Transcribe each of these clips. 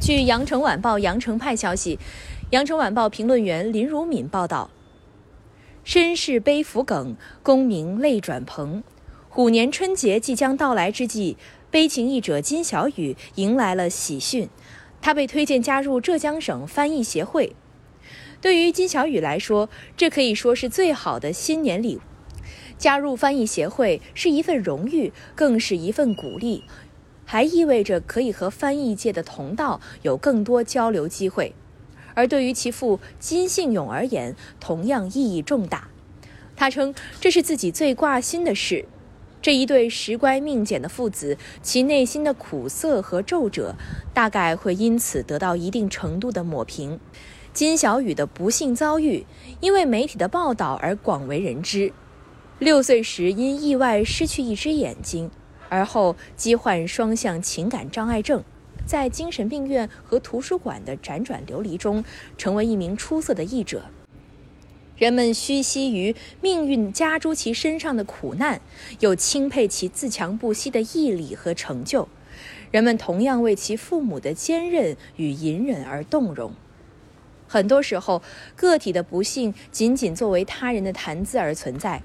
据羊城晚报羊城派消息，羊城晚报评论员林如敏报道：身世悲浮梗，功名泪转蓬。虎年春节即将到来之际，悲情译者金小雨迎来了喜讯，他被推荐加入浙江省翻译协会。对于金小雨来说，这可以说是最好的新年礼物。加入翻译协会是一份荣誉，更是一份鼓励。还意味着可以和翻译界的同道有更多交流机会，而对于其父金信勇而言，同样意义重大。他称这是自己最挂心的事。这一对时乖命简的父子，其内心的苦涩和皱褶，大概会因此得到一定程度的抹平。金小雨的不幸遭遇，因为媒体的报道而广为人知。六岁时因意外失去一只眼睛。而后罹患双向情感障碍症，在精神病院和图书馆的辗转流离中，成为一名出色的译者。人们虚息于命运加诸其身上的苦难，又钦佩其自强不息的毅力和成就。人们同样为其父母的坚韧与隐忍而动容。很多时候，个体的不幸仅仅作为他人的谈资而存在。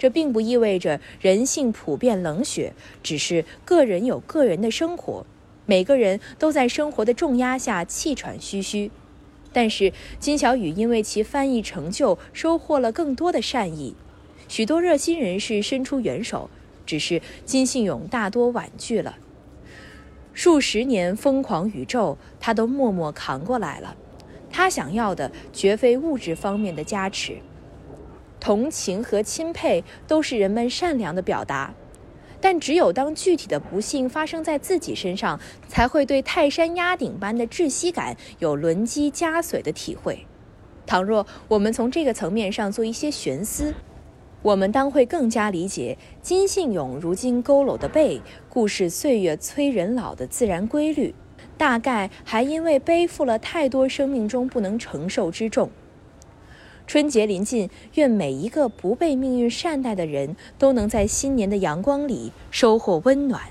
这并不意味着人性普遍冷血，只是个人有个人的生活，每个人都在生活的重压下气喘吁吁。但是金小雨因为其翻译成就收获了更多的善意，许多热心人士伸出援手，只是金信勇大多婉拒了。数十年疯狂宇宙，他都默默扛过来了。他想要的绝非物质方面的加持。同情和钦佩都是人们善良的表达，但只有当具体的不幸发生在自己身上，才会对泰山压顶般的窒息感有轮机加髓的体会。倘若我们从这个层面上做一些寻思，我们当会更加理解金信勇如今佝偻的背，故事岁月催人老的自然规律，大概还因为背负了太多生命中不能承受之重。春节临近，愿每一个不被命运善待的人都能在新年的阳光里收获温暖，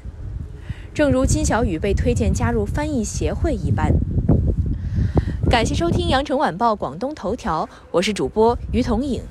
正如金小雨被推荐加入翻译协会一般。感谢收听羊城晚报广东头条，我是主播于彤颖。